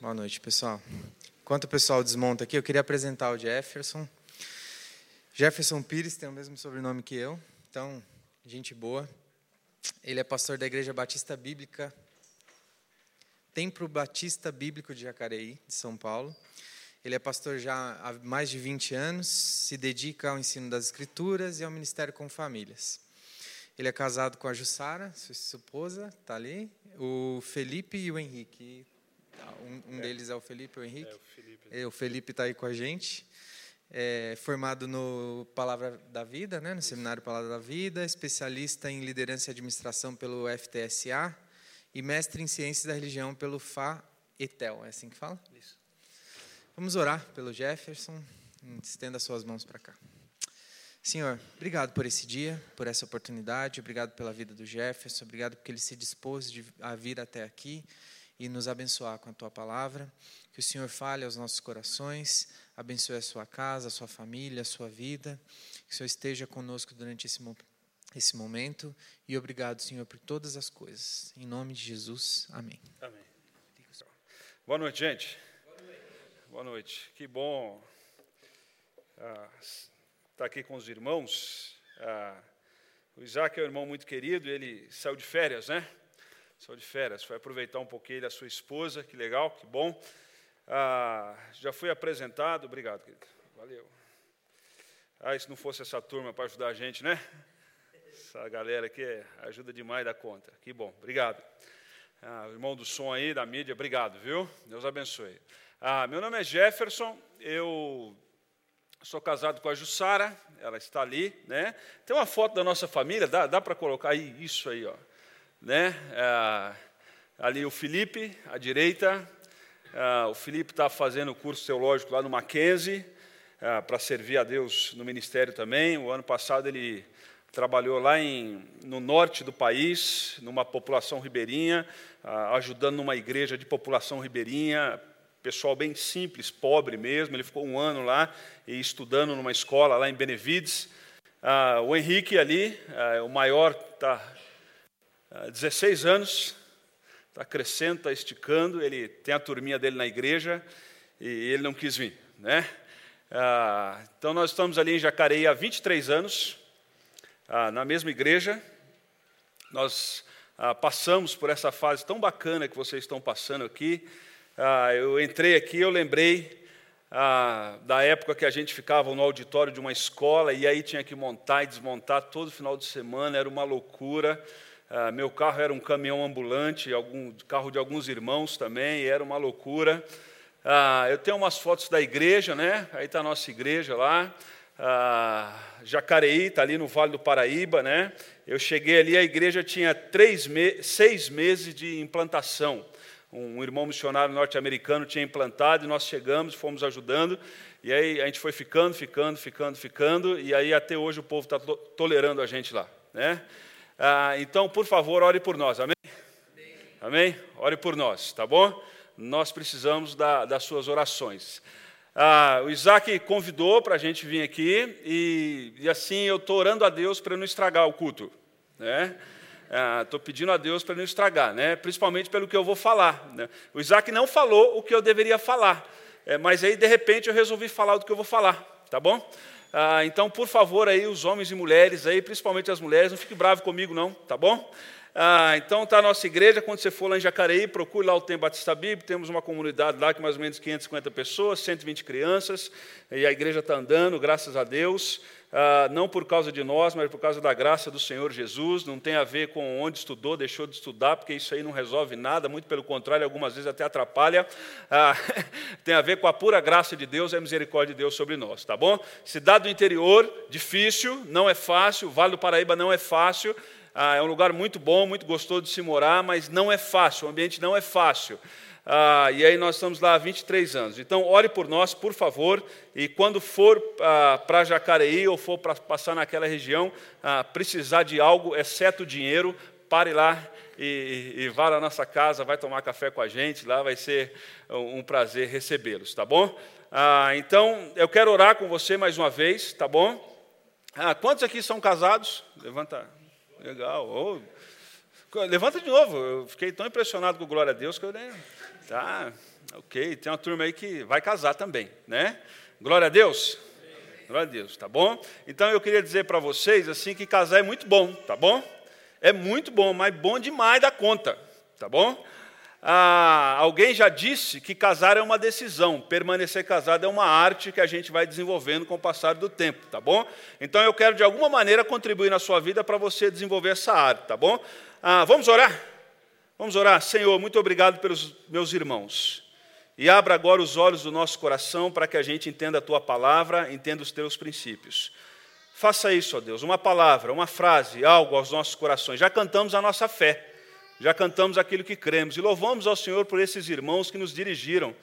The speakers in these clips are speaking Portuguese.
Boa noite, pessoal. Enquanto o pessoal desmonta aqui, eu queria apresentar o Jefferson. Jefferson Pires tem o mesmo sobrenome que eu, então, gente boa. Ele é pastor da Igreja Batista Bíblica, Templo Batista Bíblico de Jacareí, de São Paulo. Ele é pastor já há mais de 20 anos, se dedica ao ensino das Escrituras e ao ministério com famílias. Ele é casado com a Jussara, sua esposa, está ali. O Felipe e o Henrique um, um é. deles é o Felipe, o Henrique. É, o Felipe. É, o Felipe está aí com a gente. É, formado no Palavra da Vida, né, no Seminário Palavra da Vida, especialista em liderança e administração pelo FTSA e mestre em ciências da religião pelo FAETEL. É assim que fala? Isso. Vamos orar pelo Jefferson. Estenda suas mãos para cá. Senhor, obrigado por esse dia, por essa oportunidade, obrigado pela vida do Jefferson, obrigado porque ele se dispôs a vir até aqui e nos abençoar com a tua palavra. Que o Senhor fale aos nossos corações, abençoe a sua casa, a sua família, a sua vida. Que o Senhor esteja conosco durante esse, esse momento. E obrigado, Senhor, por todas as coisas. Em nome de Jesus. Amém. Amém. Boa noite, gente. Boa noite. Boa noite. Que bom ah, estar aqui com os irmãos. Ah, o Isaac é um irmão muito querido, ele saiu de férias, né? Saiu de férias, foi aproveitar um pouquinho da sua esposa, que legal, que bom. Ah, já fui apresentado, obrigado, querido, valeu. Ah, se não fosse essa turma para ajudar a gente, né? Essa galera aqui ajuda demais da conta, que bom, obrigado. Ah, irmão do som aí, da mídia, obrigado, viu? Deus abençoe. Ah, meu nome é Jefferson, eu sou casado com a Jussara, ela está ali, né? Tem uma foto da nossa família, dá, dá para colocar aí, isso aí, ó né? É, ali o Felipe, à direita. É, o Felipe está fazendo o curso teológico lá no Mackenzie, é, para servir a Deus no ministério também. O ano passado ele trabalhou lá em, no norte do país, numa população ribeirinha, ajudando numa igreja de população ribeirinha, pessoal bem simples, pobre mesmo. Ele ficou um ano lá e estudando numa escola lá em Benevides. o Henrique ali, o maior, está 16 ah, anos, está crescendo, está esticando, ele tem a turminha dele na igreja e ele não quis vir. Né? Ah, então, nós estamos ali em Jacareí há 23 anos, ah, na mesma igreja. Nós passamos por essa fase tão bacana que vocês estão passando aqui. eu entrei aqui, eu lembrei da época que a gente ficava no auditório de uma escola e aí tinha que montar e desmontar todo final de semana, era uma loucura. Ah, meu carro era um caminhão ambulante, algum carro de alguns irmãos também, era uma loucura. Ah, eu tenho umas fotos da igreja, né? Aí está a nossa igreja lá. Ah, Jacareí, está ali no Vale do Paraíba, né? Eu cheguei ali, a igreja tinha três me seis meses de implantação. Um irmão missionário norte-americano tinha implantado e nós chegamos, fomos ajudando. E aí a gente foi ficando, ficando, ficando, ficando, e aí até hoje o povo está tolerando a gente lá, né? Ah, então, por favor, ore por nós, amém? Amém? Ore por nós, tá bom? Nós precisamos da, das suas orações. Ah, o Isaac convidou para a gente vir aqui e, e assim eu estou orando a Deus para não estragar o culto. Né? Estou ah, pedindo a Deus para não estragar, né? principalmente pelo que eu vou falar. Né? O Isaac não falou o que eu deveria falar, é, mas aí de repente eu resolvi falar do que eu vou falar, tá bom? Ah, então, por favor, aí, os homens e mulheres, aí, principalmente as mulheres, não fique bravo comigo, não, tá bom? Ah, então, está a nossa igreja. Quando você for lá em Jacareí, procure lá o Templo Batista Bíblico. Temos uma comunidade lá com mais ou menos 550 pessoas, 120 crianças. E a igreja está andando, graças a Deus ah, não por causa de nós, mas por causa da graça do Senhor Jesus. Não tem a ver com onde estudou, deixou de estudar, porque isso aí não resolve nada, muito pelo contrário, algumas vezes até atrapalha. Ah, tem a ver com a pura graça de Deus e a misericórdia de Deus sobre nós, tá bom? Cidade do interior, difícil, não é fácil, Vale do Paraíba não é fácil. Ah, é um lugar muito bom, muito gostoso de se morar, mas não é fácil, o ambiente não é fácil. Ah, e aí nós estamos lá há 23 anos. Então, ore por nós, por favor, e quando for ah, para Jacareí ou for para passar naquela região, ah, precisar de algo, exceto dinheiro, pare lá e, e, vá na nossa casa, vai tomar café com a gente, lá vai ser um prazer recebê-los, tá bom? Ah, então, eu quero orar com você mais uma vez, tá bom? Ah, quantos aqui são casados? Levanta. Legal. Oh. Levanta de novo. Eu fiquei tão impressionado com Glória a Deus que eu nem. Tá, Ok, tem uma turma aí que vai casar também, né? Glória a Deus. Glória a Deus, tá bom? Então eu queria dizer para vocês assim que casar é muito bom, tá bom? É muito bom, mas bom demais da conta, tá bom? Ah, alguém já disse que casar é uma decisão, permanecer casado é uma arte que a gente vai desenvolvendo com o passar do tempo, tá bom? Então eu quero de alguma maneira contribuir na sua vida para você desenvolver essa arte, tá bom? Ah, vamos orar? Vamos orar, Senhor, muito obrigado pelos meus irmãos. E abra agora os olhos do nosso coração para que a gente entenda a tua palavra, entenda os teus princípios. Faça isso, ó Deus, uma palavra, uma frase, algo aos nossos corações. Já cantamos a nossa fé, já cantamos aquilo que cremos e louvamos ao Senhor por esses irmãos que nos dirigiram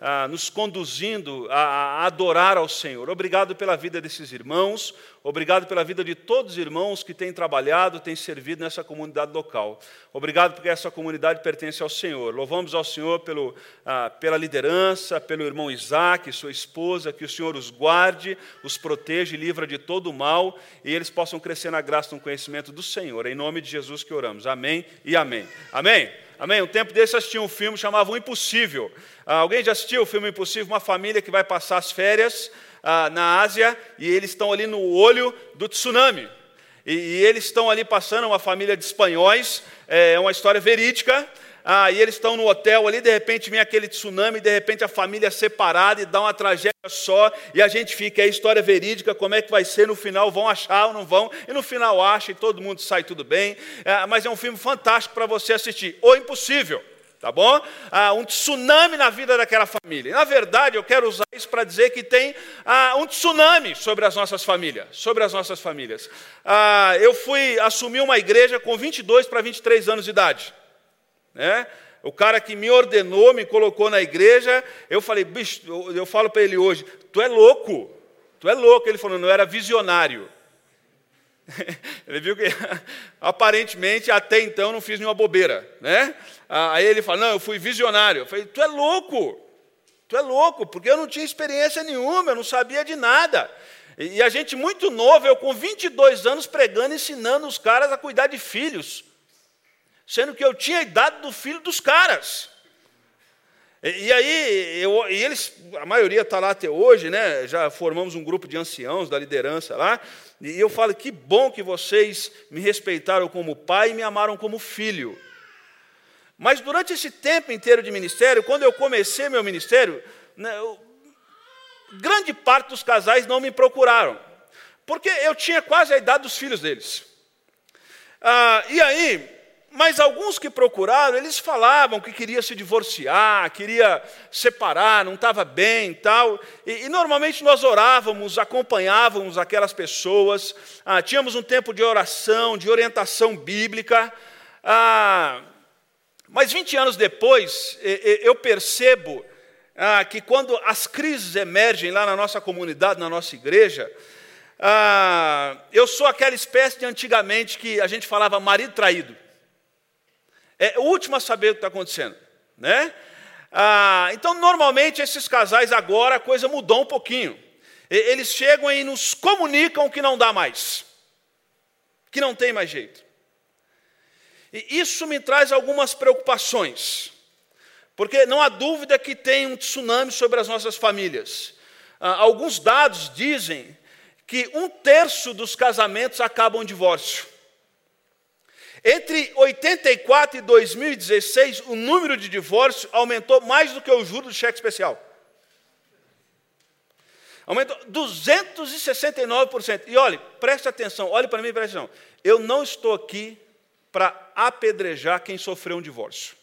ah, nos conduzindo a, a, adorar ao Senhor. Obrigado pela vida desses irmãos, obrigado pela vida de todos os irmãos que têm trabalhado, têm servido nessa comunidade local. Obrigado porque essa comunidade pertence ao Senhor. Louvamos ao Senhor pelo, ah, pela liderança, pelo irmão Isaac, sua esposa, que o Senhor os guarde, os proteja e livra de todo o mal e eles possam crescer na graça e no conhecimento do Senhor. Em nome de Jesus que oramos. Amém e amém. Amém. Amém? Um tempo desse assisti um filme chamado O Impossível. Ah, alguém já assistiu o filme Impossível? Uma família que vai passar as férias ah, na Ásia e eles estão ali no olho do tsunami. E, e eles estão ali passando, uma família de espanhóis, é uma história verídica. Ah, e eles estão no hotel ali, de repente vem aquele tsunami, de repente a família é separada e dá uma tragédia só, e a gente fica, é história verídica, como é que vai ser no final, vão achar ou não vão, e no final acha e todo mundo sai tudo bem, é, mas é um filme fantástico para você assistir, ou impossível, tá bom? Ah, um tsunami na vida daquela família. Na verdade, eu quero usar isso para dizer que tem ah, um tsunami sobre as nossas famílias, sobre as nossas famílias. Ah, eu fui assumir uma igreja com 22 para 23 anos de idade. Né? O cara que me ordenou, me colocou na igreja, eu falei, bicho, eu, falo para ele hoje, tu é louco, tu é louco. Ele falou, não, era visionário. ele viu que aparentemente até então não fiz nenhuma bobeira, né? Aí ele falou, não, eu fui visionário. Eu falei, tu é louco, tu é louco, porque eu não tinha experiência nenhuma, eu não sabia de nada. E a gente muito novo, eu com 22 anos pregando, ensinando os caras a cuidar de filhos sendo que eu tinha a idade do filho dos caras. E, e aí, eu, e eles, a maioria está lá até hoje, né? Já formamos um grupo de anciãos da liderança lá. E eu falo que bom que vocês me respeitaram como pai e me amaram como filho. Mas durante esse tempo inteiro de ministério, quando eu comecei meu ministério, né, eu, grande parte dos casais não me procuraram, porque eu tinha quase a idade dos filhos deles. Ah, e aí, mas alguns que procuraram, eles falavam que queria se divorciar, queria separar, não estava bem tal. E, e, normalmente nós orávamos, acompanhávamos aquelas pessoas, ah, tínhamos um tempo de oração, de orientação bíblica. Ah, mas 20 anos depois, eu percebo ah, que quando as crises emergem lá na nossa comunidade, na nossa igreja, ah, eu sou aquela espécie de antigamente que a gente falava marido traído é o último a saber o que está acontecendo. Né? Ah, então, normalmente, esses casais agora a coisa mudou um pouquinho. Eles chegam e nos comunicam que não dá mais, que não tem mais jeito. E isso me traz algumas preocupações, porque não há dúvida que tem um tsunami sobre as nossas famílias. Ah, alguns dados dizem que um terço dos casamentos acabam em divórcio. Entre 84 e 2016, o número de divórcios aumentou mais do que o juro do cheque especial. Aumentou 269%. E olhe, preste atenção, olhe para mim e preste atenção. Eu não estou aqui para apedrejar quem sofreu um divórcio.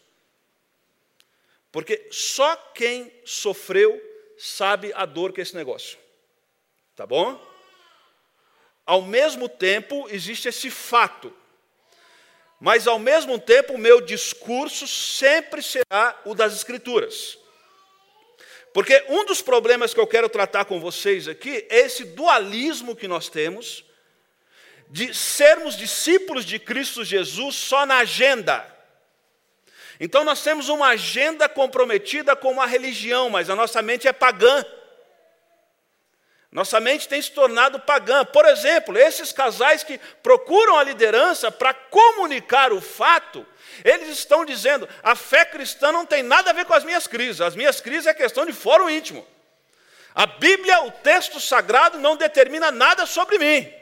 Porque só quem sofreu sabe a dor que é esse negócio. Tá bom? Ao mesmo tempo, existe esse fato mas ao mesmo tempo o meu discurso sempre será o das Escrituras. Porque um dos problemas que eu quero tratar com vocês aqui é esse dualismo que nós temos de sermos discípulos de Cristo Jesus só na agenda. Então nós temos uma agenda comprometida com uma religião, mas a nossa mente é pagã. Nossa mente tem se tornado pagã. Por exemplo, esses casais que procuram a liderança para comunicar o fato, eles estão dizendo: a fé cristã não tem nada a ver com as minhas crises. As minhas crises é questão de fórum íntimo. A Bíblia, o texto sagrado, não determina nada sobre mim.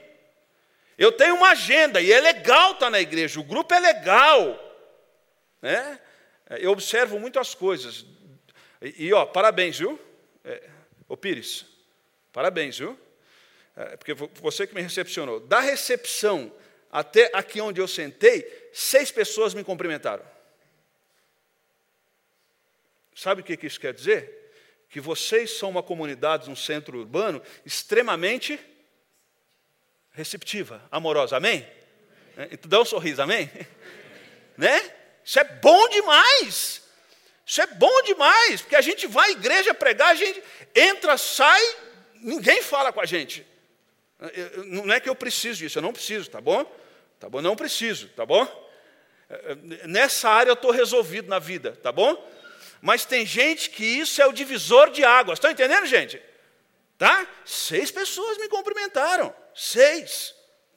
Eu tenho uma agenda e é legal estar na igreja, o grupo é legal. Né? Eu observo muitas coisas. E, e ó, parabéns, viu? É, ô Pires, parabéns, viu? É, porque você que me recepcionou. Da recepção até aqui onde eu sentei, seis pessoas me cumprimentaram. Sabe o que isso quer dizer? Que vocês são uma comunidade, um centro urbano extremamente receptiva, amorosa, amém? É, então dá um sorriso, amém? né? Isso é bom demais. Isso é bom demais, porque a gente vai à igreja pregar, a gente entra, sai, ninguém fala com a gente. Não é que eu preciso disso, eu não preciso, tá bom? Tá bom? Não preciso, tá bom? É, é, nessa área eu estou resolvido na vida, tá bom? Mas tem gente que isso é o divisor de águas. Estão entendendo, gente? Tá? Seis pessoas me cumprimentaram. Seis.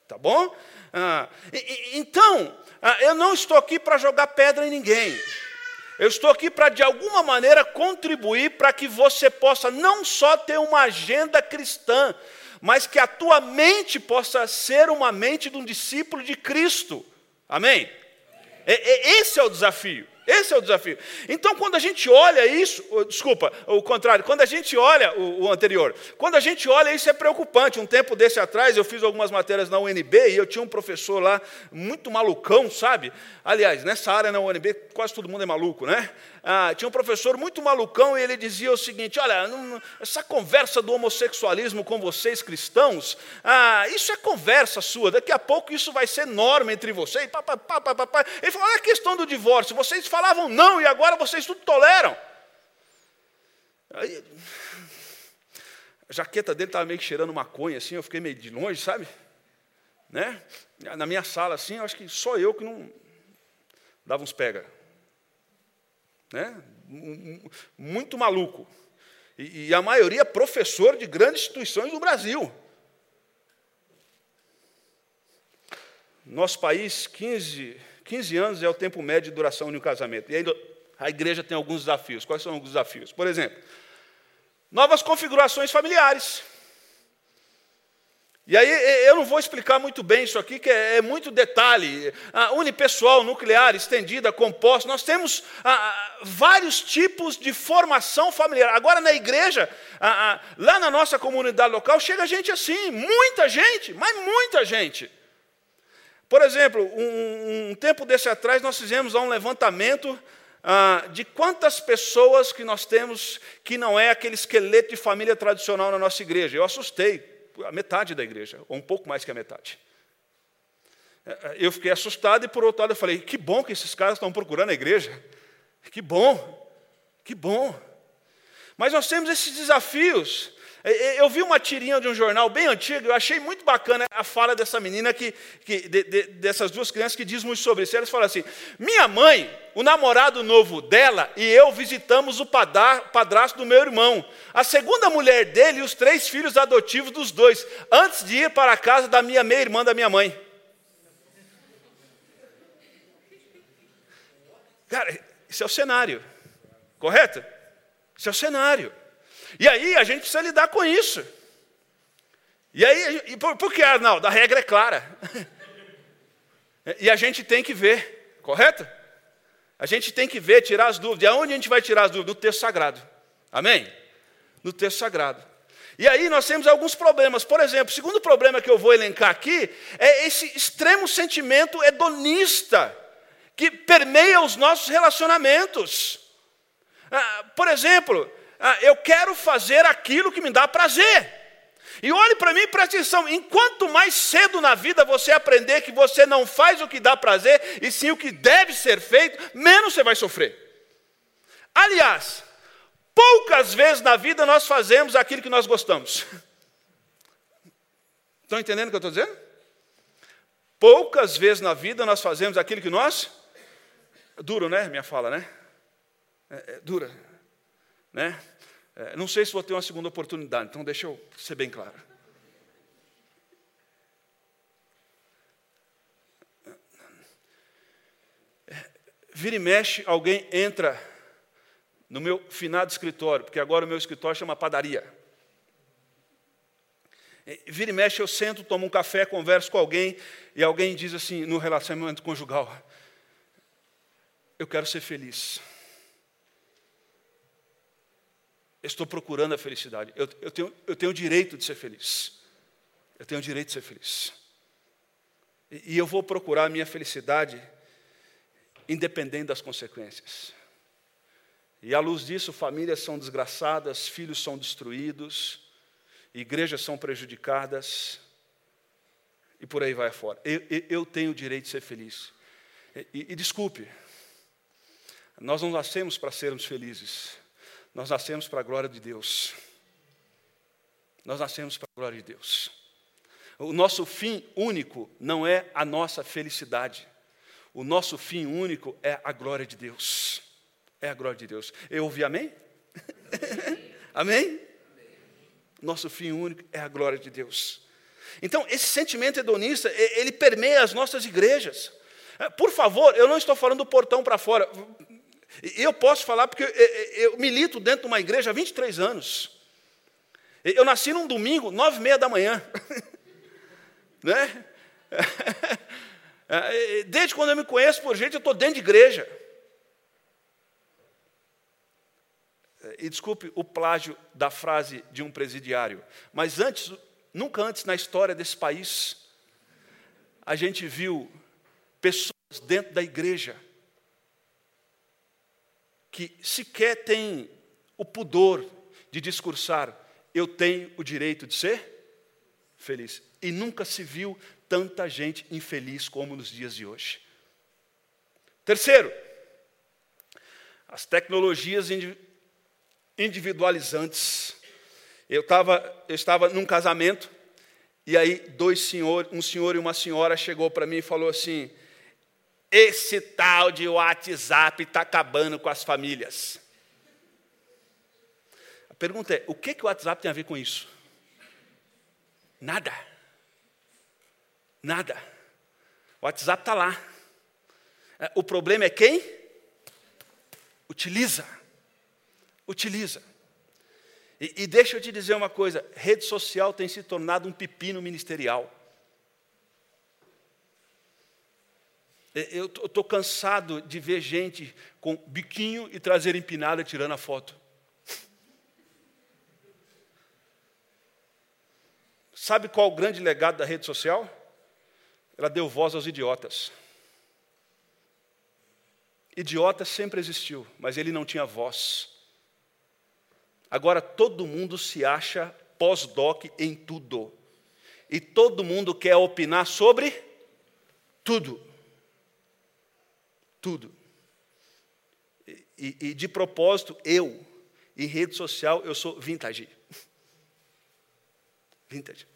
Tá bom? Ah, e, então, ah, eu não estou aqui para jogar pedra em ninguém. Eu estou aqui para, de alguma maneira, contribuir para que você possa não só ter uma agenda cristã, mas que a tua mente possa ser uma mente de um discípulo de Cristo. Amém? esse é o desafio. Esse é o desafio. Então, quando a gente olha isso, desculpa, o contrário, quando a gente olha o, o, anterior, quando a gente olha isso é preocupante. Um tempo desse atrás, eu fiz algumas matérias na UNB e eu tinha um professor lá muito malucão, sabe? Aliás, nessa área na UNB, quase todo mundo é maluco, né? Ah, tinha um professor muito malucão e ele dizia o seguinte: olha, essa conversa do homossexualismo com vocês cristãos, ah, isso é conversa sua, daqui a pouco isso vai ser norma entre vocês. Pá, pá, pá, pá, pá. Ele falou: olha a questão do divórcio, vocês falavam não e agora vocês tudo toleram. Aí, a jaqueta dele estava meio que cheirando maconha, assim, eu fiquei meio de longe, sabe? Né? Na minha sala, assim, eu acho que só eu que não dava uns pega né? muito maluco. E, e a maioria professor de grandes instituições do Brasil. Nosso país, 15, 15 anos é o tempo médio de duração de um casamento. E aí a igreja tem alguns desafios. Quais são os desafios? Por exemplo, novas configurações familiares. E aí eu não vou explicar muito bem isso aqui, que é, é muito detalhe. A unipessoal, nuclear, estendida, composta. Nós temos vários tipos de formação familiar. Agora na igreja, lá na nossa comunidade local, chega gente assim, muita gente, mas muita gente. Por exemplo, um, um tempo desse atrás nós fizemos um levantamento ah, de quantas pessoas que nós temos que não é aquele esqueleto de família tradicional na nossa igreja. Eu assustei a metade da igreja, ou um pouco mais que a metade. É, é, eu fiquei assustado e, por outro lado, eu falei: que bom que esses caras estão procurando a igreja. Que bom, que bom. Mas nós temos esses desafios. Eu vi uma tirinha de um jornal bem antigo, eu achei muito bacana a fala dessa menina, que, que de, de, dessas duas crianças, que diz muito sobre isso. Elas falam assim: minha mãe, o namorado novo dela e eu visitamos o padrasto do meu irmão, a segunda mulher dele e os três filhos adotivos dos dois, antes de ir para a casa da minha meia-irmã da minha mãe. Cara, isso é o cenário, correto? Isso é o cenário. E aí a gente precisa lidar com isso. E aí, e por, por que, Arnaldo? A regra é clara. e a gente tem que ver, correto? A gente tem que ver, tirar as dúvidas. E aonde a gente vai tirar as dúvidas? No texto sagrado. Amém? No texto sagrado. E aí nós temos alguns problemas. Por exemplo, o segundo problema que eu vou elencar aqui é esse extremo sentimento hedonista que permeia os nossos relacionamentos. Ah, por exemplo, ah, eu quero fazer aquilo que me dá prazer. E olhe para mim e preste atenção: enquanto mais cedo na vida você aprender que você não faz o que dá prazer, e sim o que deve ser feito, menos você vai sofrer. Aliás, poucas vezes na vida nós fazemos aquilo que nós gostamos. Estão entendendo o que eu estou dizendo? Poucas vezes na vida nós fazemos aquilo que nós. Duro, né? Minha fala, né? É, é dura. Né? É, não sei se vou ter uma segunda oportunidade, então deixa eu ser bem claro. É, vira e mexe, alguém entra no meu finado escritório, porque agora o meu escritório chama padaria. É, vira e mexe, eu sento, tomo um café, converso com alguém, e alguém diz assim, no relacionamento conjugal: Eu quero ser feliz. Estou procurando a felicidade. Eu, eu, tenho, eu tenho o direito de ser feliz. Eu tenho o direito de ser feliz. E, e eu vou procurar a minha felicidade independente das consequências. E à luz disso, famílias são desgraçadas, filhos são destruídos, igrejas são prejudicadas, e por aí vai fora. Eu, eu, eu tenho o direito de ser feliz. E, e, e desculpe, nós não nascemos para sermos felizes. Nós nascemos para a glória de Deus. Nós nascemos para a glória de Deus. O nosso fim único não é a nossa felicidade. O nosso fim único é a glória de Deus. É a glória de Deus. Eu ouvi amém? amém? Nosso fim único é a glória de Deus. Então, esse sentimento hedonista, ele permeia as nossas igrejas. É, por favor, eu não estou falando do portão para fora. Eu posso falar porque eu milito dentro de uma igreja há 23 anos. Eu nasci num domingo, nove e meia da manhã. né? Desde quando eu me conheço por gente, eu estou dentro de igreja. E desculpe o plágio da frase de um presidiário, mas antes, nunca antes na história desse país, a gente viu pessoas dentro da igreja que sequer tem o pudor de discursar, eu tenho o direito de ser feliz. E nunca se viu tanta gente infeliz como nos dias de hoje. Terceiro, as tecnologias individualizantes. Eu, tava, eu estava num casamento, e aí dois senhores, um senhor e uma senhora chegou para mim e falou assim: esse tal de WhatsApp está acabando com as famílias. A pergunta é: o que, que o WhatsApp tem a ver com isso? Nada. Nada. O WhatsApp está lá. É, o problema é quem? Utiliza. Utiliza. E, e deixa eu te dizer uma coisa: rede social tem se tornado um pepino ministerial. Eu estou cansado de ver gente com biquinho e traseira empinada tirando a foto. Sabe qual o grande legado da rede social? Ela deu voz aos idiotas. Idiota sempre existiu, mas ele não tinha voz. Agora todo mundo se acha pós-doc em tudo. E todo mundo quer opinar sobre tudo tudo. E, e, de propósito, eu, em rede social, eu sou vintage. Vintage.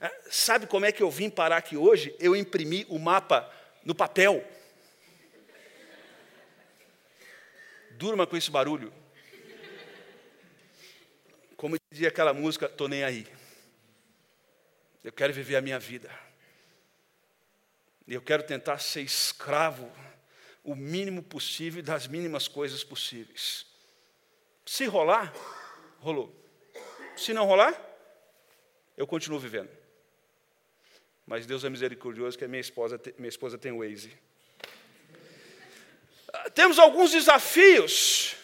Ah, sabe como é que eu vim parar aqui hoje? Eu imprimi o mapa no papel. Durma com esse barulho. Como dizia aquela música, tô nem aí. Eu quero viver a minha vida. Eu quero tentar ser escravo o mínimo possível das mínimas coisas possíveis. Se rolar, rolou. Se não rolar, eu continuo vivendo. Mas Deus é misericordioso que a minha esposa, minha esposa tem o Waze. Ah, temos alguns desafios.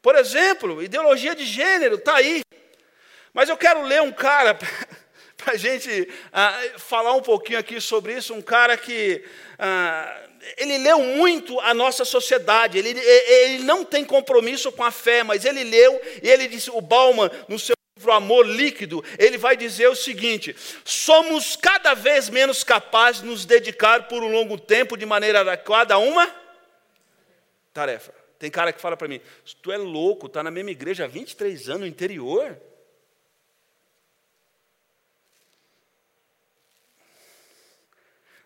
Por exemplo, ideologia de gênero está aí. Mas eu quero ler um cara a gente uh, falar um pouquinho aqui sobre isso. Um cara que uh, ele leu muito a nossa sociedade, ele, ele não tem compromisso com a fé, mas ele leu e ele disse, o Bauman, no seu livro Amor Líquido, ele vai dizer o seguinte: somos cada vez menos capazes de nos dedicar por um longo tempo de maneira adequada a uma tarefa. Tem cara que fala para mim, tu é louco, está na mesma igreja há 23 anos no interior.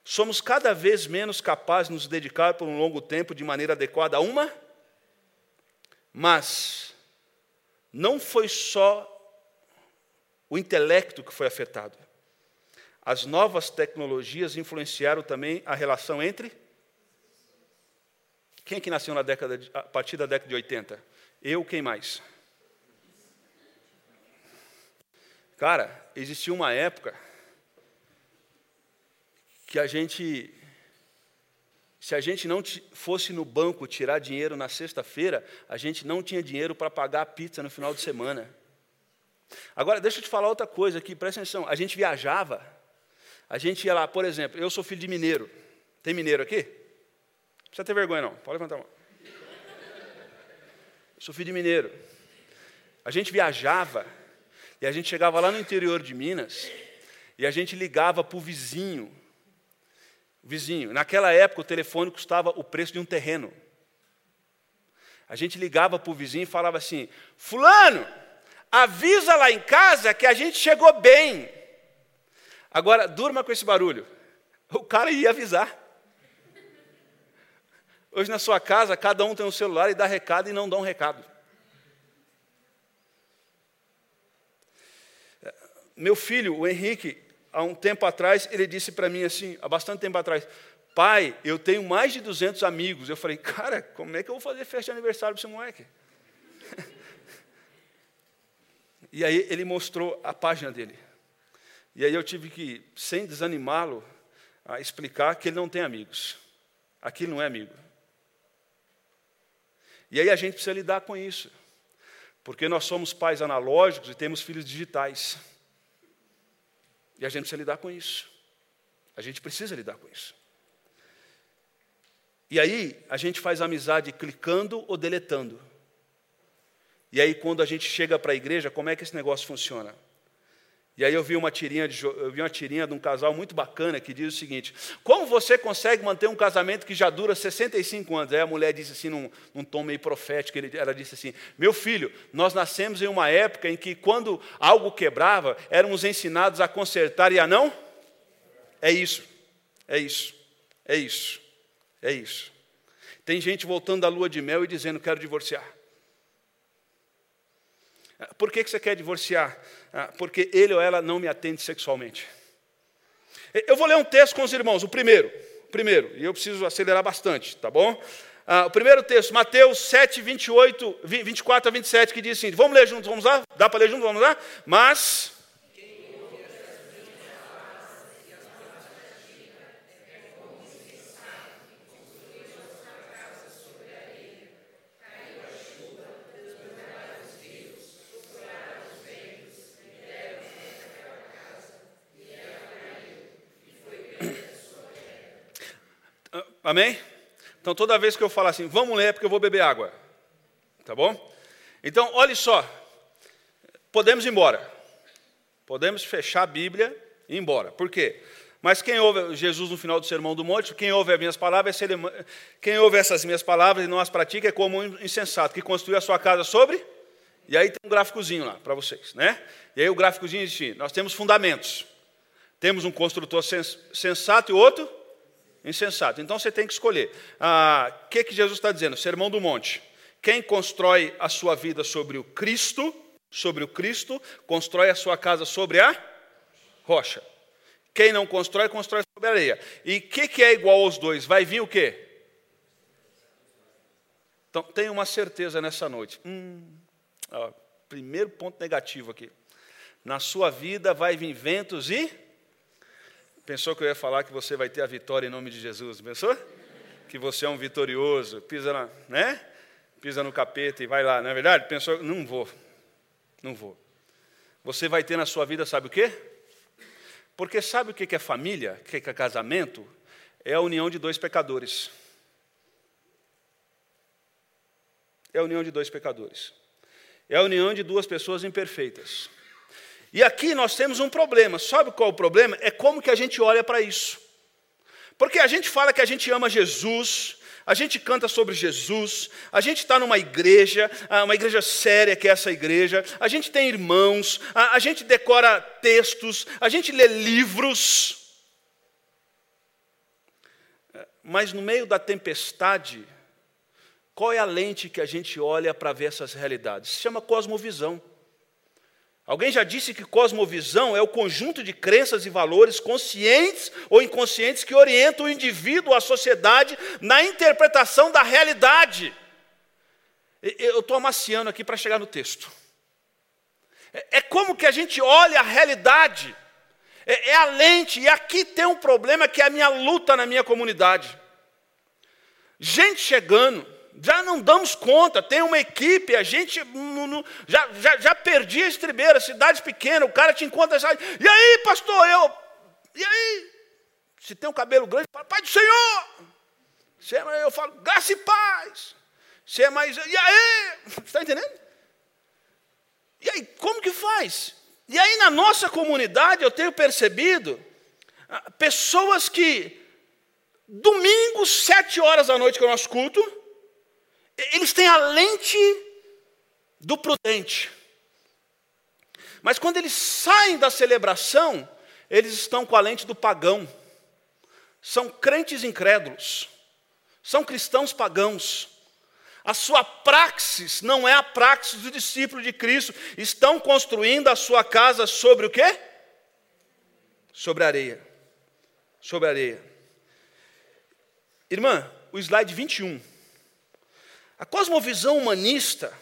Somos cada vez menos capazes de nos dedicar por um longo tempo de maneira adequada a uma, mas não foi só o intelecto que foi afetado. As novas tecnologias influenciaram também a relação entre. Quem é que nasceu na década de, a partir da década de 80? Eu, quem mais? Cara, existia uma época que a gente, se a gente não fosse no banco tirar dinheiro na sexta-feira, a gente não tinha dinheiro para pagar a pizza no final de semana. Agora, deixa eu te falar outra coisa aqui, presta atenção. A gente viajava, a gente ia lá, por exemplo, eu sou filho de mineiro. Tem mineiro aqui? Não precisa ter vergonha, não. Pode levantar a mão. Eu sou filho de mineiro. A gente viajava e a gente chegava lá no interior de Minas e a gente ligava para o vizinho vizinho. Naquela época, o telefone custava o preço de um terreno. A gente ligava para o vizinho e falava assim: Fulano, avisa lá em casa que a gente chegou bem. Agora, durma com esse barulho. O cara ia avisar. Hoje na sua casa, cada um tem um celular e dá recado e não dá um recado. Meu filho, o Henrique, há um tempo atrás, ele disse para mim assim, há bastante tempo atrás, pai, eu tenho mais de 200 amigos. Eu falei, cara, como é que eu vou fazer festa de aniversário para esse moleque? e aí ele mostrou a página dele. E aí eu tive que, sem desanimá-lo, explicar que ele não tem amigos. Aquilo não é amigo. E aí a gente precisa lidar com isso. Porque nós somos pais analógicos e temos filhos digitais. E a gente precisa lidar com isso. A gente precisa lidar com isso. E aí, a gente faz amizade clicando ou deletando. E aí, quando a gente chega para a igreja, como é que esse negócio funciona? E aí eu vi uma tirinha de, eu vi uma tirinha de um casal muito bacana que diz o seguinte: Como você consegue manter um casamento que já dura 65 anos? Aí a mulher disse assim, num, num tom meio profético, ele, ela disse assim: Meu filho, nós nascemos em uma época em que, quando algo quebrava, éramos ensinados a consertar e a não? É isso, é isso, é isso, é isso. Tem gente voltando da lua de mel e dizendo: Quero divorciar. Por que você quer divorciar? Ah, porque ele ou ela não me atende sexualmente. Eu vou ler um texto com os irmãos, o primeiro, primeiro, e eu preciso acelerar bastante, tá bom? Ah, o primeiro texto, Mateus 7, 28, 24 a 27, que diz assim: vamos ler juntos, vamos lá? Dá para ler juntos, vamos lá? Mas Amém? Então toda vez que eu falar assim, vamos ler, é porque eu vou beber água. Tá bom? Então, olhe só. Podemos ir embora. Podemos fechar a Bíblia e ir embora. Por quê? Mas quem ouve Jesus no final do Sermão do Monte, quem ouve as minhas palavras, quem ouve essas minhas palavras e não as pratica é como um insensato que construiu a sua casa sobre. E aí tem um gráficozinho lá para vocês, né? E aí o gráficozinho diz assim: nós temos fundamentos. Temos um construtor sensato e outro insensato. Então você tem que escolher. O ah, que, que Jesus está dizendo? Sermão do Monte. Quem constrói a sua vida sobre o Cristo, sobre o Cristo, constrói a sua casa sobre a rocha. Quem não constrói, constrói sobre a areia. E o que, que é igual aos dois? Vai vir o quê? Então, tenha uma certeza nessa noite. Hum, ó, primeiro ponto negativo aqui. Na sua vida vai vir ventos e Pensou que eu ia falar que você vai ter a vitória em nome de Jesus? Pensou? Que você é um vitorioso, pisa, na, né? pisa no capeta e vai lá, não é verdade? Pensou, não vou, não vou. Você vai ter na sua vida, sabe o quê? Porque sabe o que é família, o que é casamento? É a união de dois pecadores. É a união de dois pecadores. É a união de duas pessoas imperfeitas. E aqui nós temos um problema. Sabe qual é o problema? É como que a gente olha para isso. Porque a gente fala que a gente ama Jesus, a gente canta sobre Jesus, a gente está numa igreja, ah, uma igreja séria que é essa igreja, a gente tem irmãos, a, gente decora textos, a gente lê livros. Mas no meio da tempestade, Qual é a lente que a gente olha para ver essas realidades? Se chama cosmovisão. Alguém já disse que cosmovisão é o conjunto de crenças e valores conscientes ou inconscientes que orientam o indivíduo, a sociedade, na interpretação da realidade. Eu estou amaciando aqui para chegar no texto. É, é como que a gente olha a realidade. É, é a lente. E aqui tem um problema que é a minha luta na minha comunidade. Gente chegando já não damos conta, tem uma equipe, a gente já, já, já perdi a estribeira, cidade pequena, o cara te encontra e e aí, pastor, eu, e aí? Se tem um cabelo grande, fala, Pai do Senhor! Se é, eu falo, graça e paz. Se é mais, e aí? Está entendendo? E aí, como que faz? E aí, na nossa comunidade, eu tenho percebido ah, pessoas que, domingo, sete horas da noite, que é o nosso culto, eles têm a lente do prudente. Mas quando eles saem da celebração, eles estão com a lente do pagão. São crentes incrédulos. São cristãos pagãos. A sua praxis não é a praxis do discípulo de Cristo. Estão construindo a sua casa sobre o quê? Sobre areia. Sobre areia. Irmã, o slide 21. A cosmovisão humanista,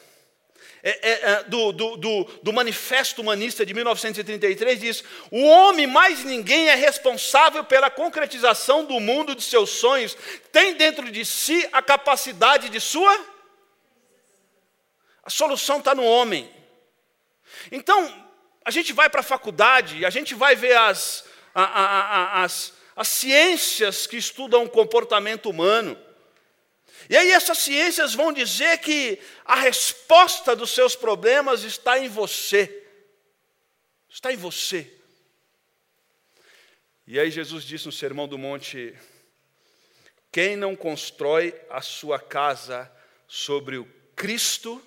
é, é, é, do, do, do, do, Manifesto Humanista de 1933 diz: o homem, mais ninguém, é responsável pela concretização do mundo de seus sonhos, tem dentro de si a capacidade de sua. A solução está no homem. Então, a gente vai para a faculdade, a gente vai ver as, a, a, a, as, as ciências que estudam o comportamento humano. E aí essas ciências vão dizer que a resposta dos seus problemas está em você. Está em você. E aí Jesus disse no Sermão do Monte: quem não constrói a sua casa sobre o Cristo,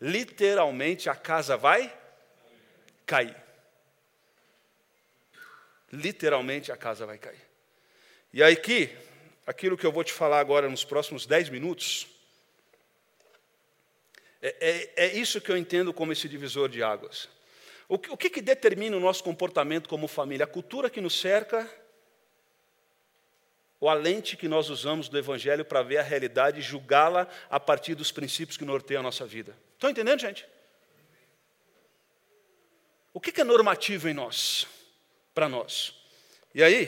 literalmente a casa vai cair. Literalmente a casa vai cair. E aí aqui, aquilo que eu vou te falar agora nos próximos dez minutos, é, é, é, isso que eu entendo como esse divisor de águas. O que, o que, que determina o nosso comportamento como família? A cultura que nos cerca ou a lente que nós usamos do Evangelho para ver a realidade e julgá-la a partir dos princípios que norteiam a nossa vida? Estão entendendo, gente? O que, que é normativo em nós, para nós? E aí,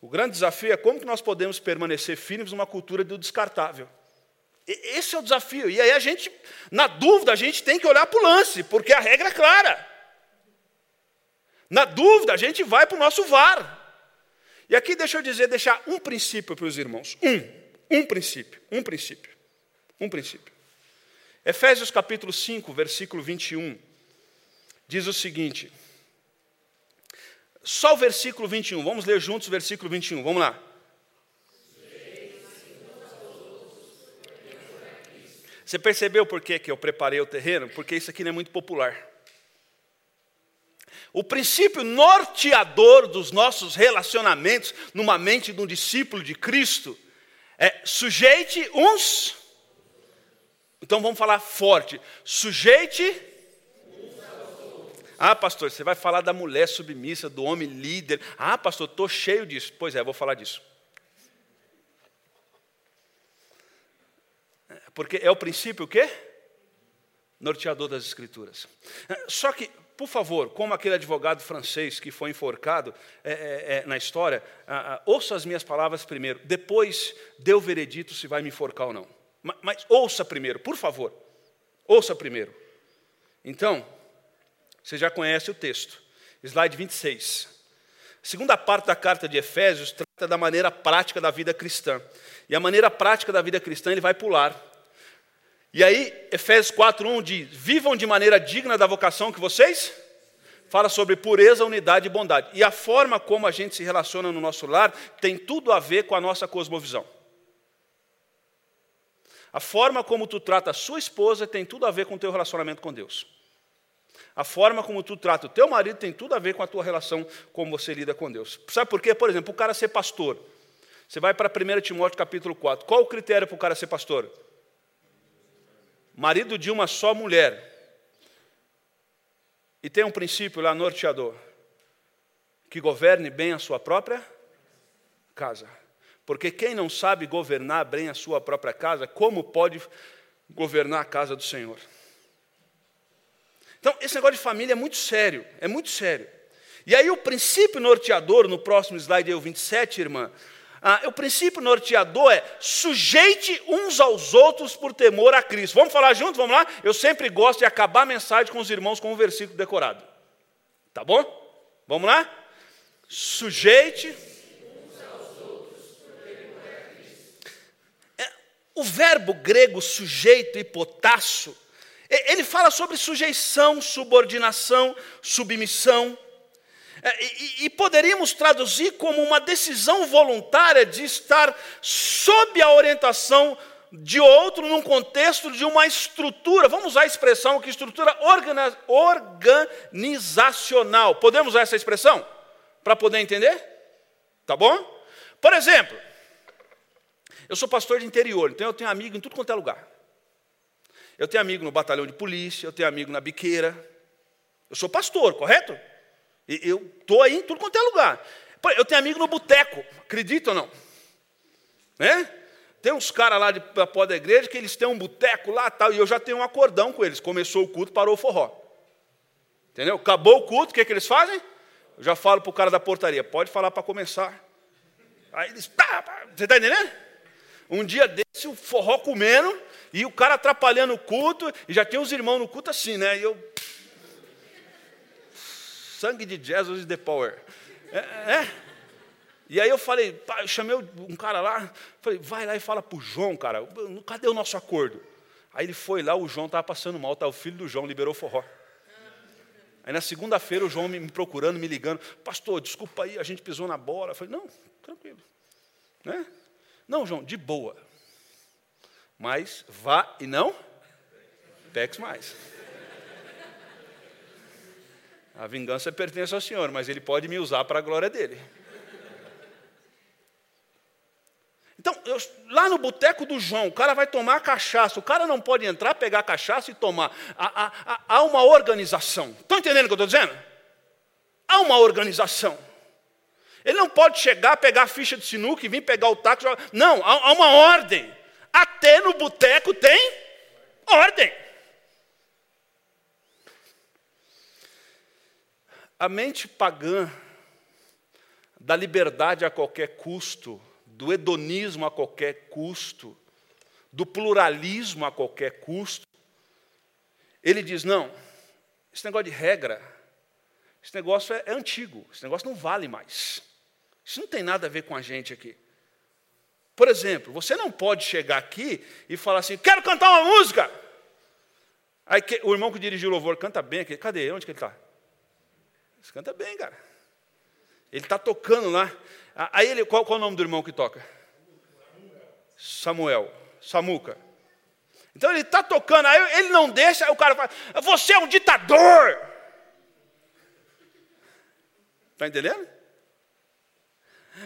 o grande desafio é como que nós podemos permanecer firmes numa cultura do descartável. Esse é o desafio. E aí a gente, na dúvida, a gente tem que olhar para o lance, porque a regra é clara. Na dúvida, a gente vai para o nosso VAR. E aqui deixa eu dizer, deixar um princípio para os irmãos. Um. Um princípio. Um princípio. Um princípio. Efésios capítulo 5, versículo 21, diz o seguinte: só o versículo 21. Vamos ler juntos o versículo 21. Vamos lá. Você percebeu por que, que eu preparei o terreno? Porque isso aqui não é muito popular. O princípio norteador dos nossos relacionamentos numa mente de um discípulo de Cristo é sujeite uns. Então vamos falar forte. Sujeite ah, pastor, você vai falar da mulher submissa, do homem líder. Ah, pastor, estou cheio disso. Pois é, vou falar disso. Porque é o princípio o quê? Norteador das Escrituras. Só que, por favor, como aquele advogado francês que foi enforcado é, é, é, na história, ouça as minhas palavras primeiro, depois dê o veredito se vai me enforcar ou não. Mas, mas ouça primeiro, por favor. Ouça primeiro. Então, você já conhece o texto. Slide 26. A segunda parte da carta de Efésios trata da maneira prática da vida cristã. E a maneira prática da vida cristã ele vai pular. E aí, Efésios 4:1 diz: "Vivam de maneira digna da vocação que vocês fala sobre pureza, unidade e bondade. E a forma como a gente se relaciona no nosso lar tem tudo a ver com a nossa cosmovisão. A forma como tu trata a sua esposa tem tudo a ver com o teu relacionamento com Deus. A forma como tu trata o teu marido tem tudo a ver com a tua relação, como você lida com Deus. Sabe por quê? Por exemplo, o cara ser pastor. Você vai para 1 Timóteo capítulo 4. Qual o critério para o cara ser pastor? Marido de uma só mulher. E tem um princípio lá norteador: que governe bem a sua própria casa. Porque quem não sabe governar bem a sua própria casa, como pode governar a casa do Senhor? Então, esse negócio de família é muito sério, é muito sério. E aí, o princípio norteador, no próximo slide, aí, o 27, irmã, ah, o princípio norteador é sujeite uns aos outros por temor a Cristo. Vamos falar junto? Vamos lá? Eu sempre gosto de acabar a mensagem com os irmãos com um versículo decorado. Tá bom? Vamos lá? Sujeite. É, o verbo grego sujeito e potasso, ele fala sobre sujeição, subordinação, submissão. É, e, e, poderíamos traduzir como uma decisão voluntária de estar sob a orientação de outro num contexto de uma estrutura, vamos usar a expressão que estrutura organizacional. Podemos usar essa expressão para poder entender? Tá bom? Por exemplo, eu sou pastor de interior, então eu tenho amigo em tudo quanto é lugar. Eu tenho amigo no batalhão de polícia, eu tenho amigo na biqueira. Eu sou pastor, correto? Eu estou aí em tudo quanto é lugar. Eu tenho amigo no boteco, acredita ou não? Né? Tem uns caras lá de, da porta da igreja que eles têm um boteco lá tal, e eu já tenho um acordão com eles. Começou o culto, parou o forró. Entendeu? Acabou o culto, o que, é que eles fazem? Eu já falo para o cara da portaria, pode falar para começar. Aí eles, pá, pá, você está entendendo? Um dia desse, o forró comendo, e o cara atrapalhando o culto, e já tem os irmãos no culto assim, né? E eu, sangue de Jesus is the power. É, é. E aí eu falei, eu chamei um cara lá, falei, vai lá e fala para o João, cara, cadê o nosso acordo? Aí ele foi lá, o João estava passando mal, tá, o filho do João liberou forró. Aí na segunda-feira o João me procurando, me ligando, pastor, desculpa aí, a gente pisou na bola. Eu falei, não, tranquilo. Né? Não, João, de boa. Mas vá e não peques mais. A vingança pertence ao Senhor, mas Ele pode me usar para a glória dele. Então, eu, lá no boteco do João, o cara vai tomar cachaça, o cara não pode entrar, pegar cachaça e tomar. Há, há, há uma organização. Estão entendendo o que eu estou dizendo? Há uma organização. Ele não pode chegar, pegar a ficha de sinuca e vir pegar o taco. Não, há, há uma ordem. Até no boteco tem ordem. A mente pagã da liberdade a qualquer custo, do hedonismo a qualquer custo, do pluralismo a qualquer custo, ele diz: não, esse negócio de regra, esse negócio é, é antigo, esse negócio não vale mais. Isso não tem nada a ver com a gente aqui. Por exemplo, você não pode chegar aqui e falar assim: quero cantar uma música. Aí o irmão que dirigiu o louvor canta bem aqui. Cadê? Onde que ele está? Você canta bem, cara. Ele está tocando lá. Aí ele, qual, qual é o nome do irmão que toca? Samuel. Samuca. Então ele está tocando, aí ele não deixa, aí o cara fala, você é um ditador. Está entendendo?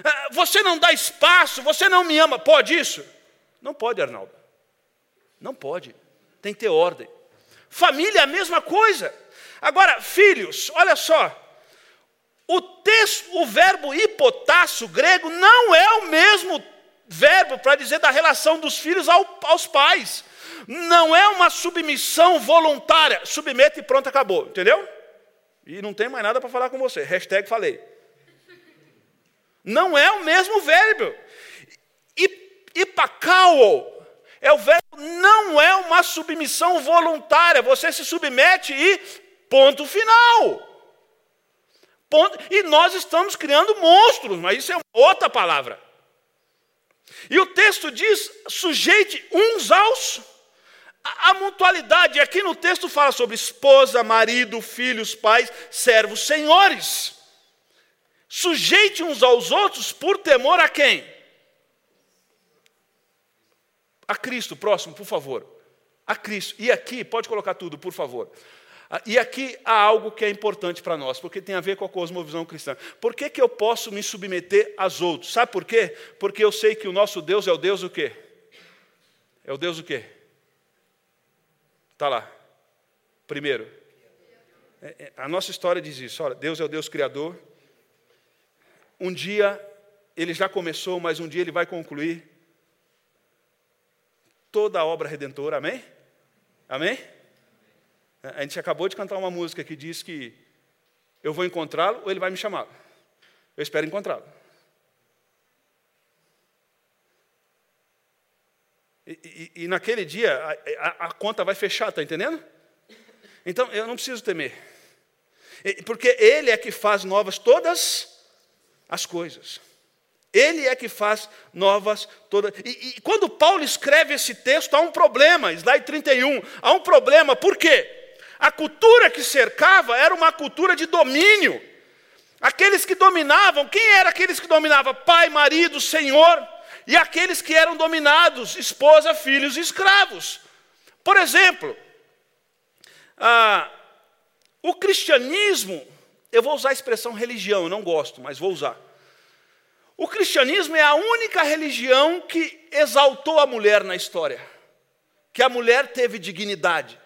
Ah, você não dá espaço, você não me ama. Pode isso? Não pode, Arnaldo. Não pode. Tem que ter ordem. Família é a mesma coisa. Agora, filhos, olha só. O texto, o verbo hipotasso grego não é o mesmo verbo para dizer da relação dos filhos ao, aos pais. Não é uma submissão voluntária. Submete e pronto, acabou. Entendeu? E não tem mais nada para falar com você. Hashtag falei. Não é o mesmo verbo. Ipacao é o verbo, não é uma submissão voluntária. Você se submete e ponto final. Ponto. E nós estamos criando monstros, mas isso é outra palavra. E o texto diz: sujeite uns aos. A, mutualidade, aqui no texto fala sobre esposa, marido, filhos, pais, servos, senhores. Sujeite uns aos outros por temor a quem? A Cristo, próximo, por favor. A Cristo. E aqui, pode colocar tudo, por favor. Ah, e aqui há algo que é importante para nós, porque tem a ver com a cosmovisão cristã. Por que, que eu posso me submeter aos outros? Sabe por quê? Porque eu sei que o nosso Deus é o Deus o quê? É o Deus o quê? Está lá. Primeiro. É, é, a nossa história diz isso. Olha, Deus é o Deus Criador. Um dia ele já começou, mas um dia ele vai concluir toda a obra redentora. Amém? Amém? A gente acabou de cantar uma música que diz que eu vou encontrá-lo ou ele vai me chamar. Eu espero encontrá-lo. E, e, e, naquele dia a, a, a, conta vai fechar, está entendendo? Então eu não preciso temer, porque Ele é que faz novas todas as coisas. Ele é que faz novas todas. E, e quando Paulo escreve esse texto, há um problema, slide 31. Há um problema, por quê? A cultura que cercava era uma cultura de domínio. Aqueles que dominavam, quem eram aqueles que dominavam? Pai, marido, senhor. E aqueles que eram dominados, esposa, filhos e escravos. Por exemplo, ah, o cristianismo, eu vou usar a expressão religião, eu não gosto, mas vou usar. O cristianismo é a única religião que exaltou a mulher na história, que a mulher teve dignidade.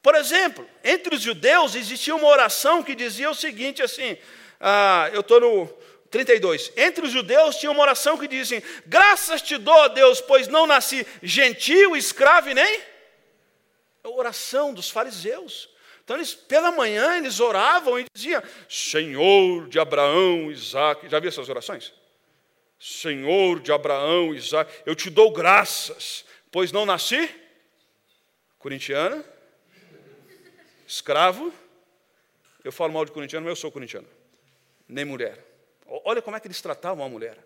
Por exemplo, entre os judeus existia uma oração que dizia o seguinte assim, ah, eu estou no 32. Entre os judeus tinha uma oração que dizia assim, graças te dou, Deus, pois não nasci gentil, escravo nem... É a oração dos fariseus. Então, eles, pela manhã, eles oravam e diziam, Senhor de Abraão, Isaac... Já viu essas orações? Senhor de Abraão, Isaac, eu te dou graças, pois não nasci... Corintiana, escravo. Eu falo mal de corintiano, mas eu sou corintiano. Nem mulher. Olha como é que eles tratavam a mulher.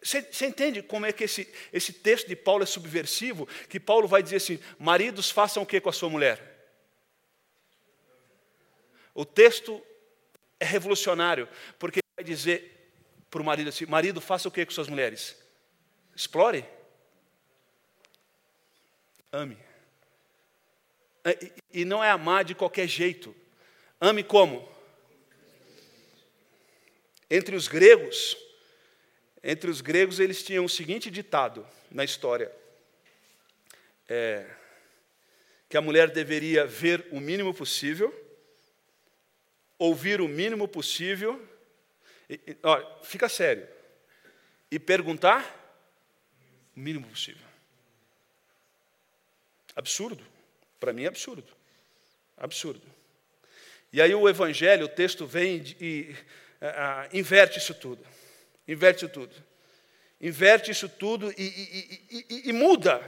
Você, você entende como é que esse, esse texto de Paulo é subversivo? Que Paulo vai dizer assim: maridos façam o que com a sua mulher? O texto é revolucionário, porque vai dizer para o marido assim: marido, faça o que com suas mulheres? Explore. Ame. É, e não é amar de qualquer jeito. Ame como? Entre os gregos, entre os gregos eles tinham o seguinte ditado na história: é, que a mulher deveria ver o mínimo possível, ouvir o mínimo possível, e, e, olha, fica sério, e perguntar o mínimo possível. Absurdo. Para mim é absurdo. Absurdo. E aí o Evangelho, o texto vem e uh, inverte isso tudo. Inverte isso tudo. Inverte isso tudo e, e, e muda.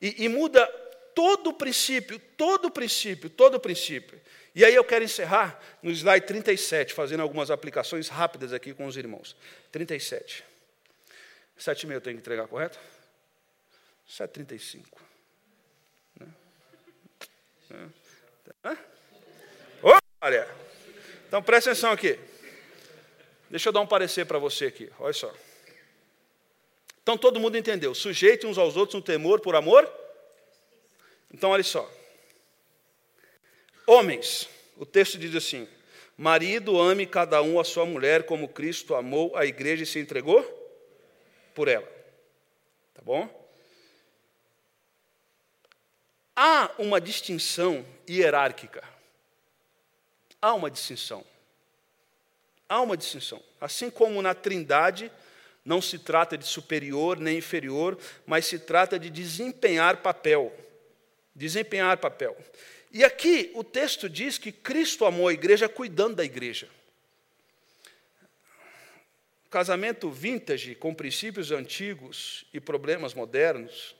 E, muda todo o princípio, todo o princípio, todo o princípio. E aí eu quero encerrar no slide 37, fazendo algumas aplicações rápidas aqui com os irmãos. 37. 7,5 eu tenho que entregar, correto? 7,35. Hã? Olha, então presta atenção aqui. Deixa eu dar um parecer para você aqui, olha só. Então todo mundo entendeu. Sujeite uns aos outros no temor por amor. Então olha só. Homens, o texto diz assim: Marido, ame cada um a sua mulher como Cristo amou a igreja e se entregou por ela. Tá bom? Há uma distinção hierárquica. Há uma distinção. Há uma distinção. Assim como na Trindade não se trata de superior nem inferior, mas se trata de desempenhar papel. Desempenhar papel. E aqui o texto diz que Cristo amou a igreja cuidando da igreja. Casamento vintage com princípios antigos e problemas modernos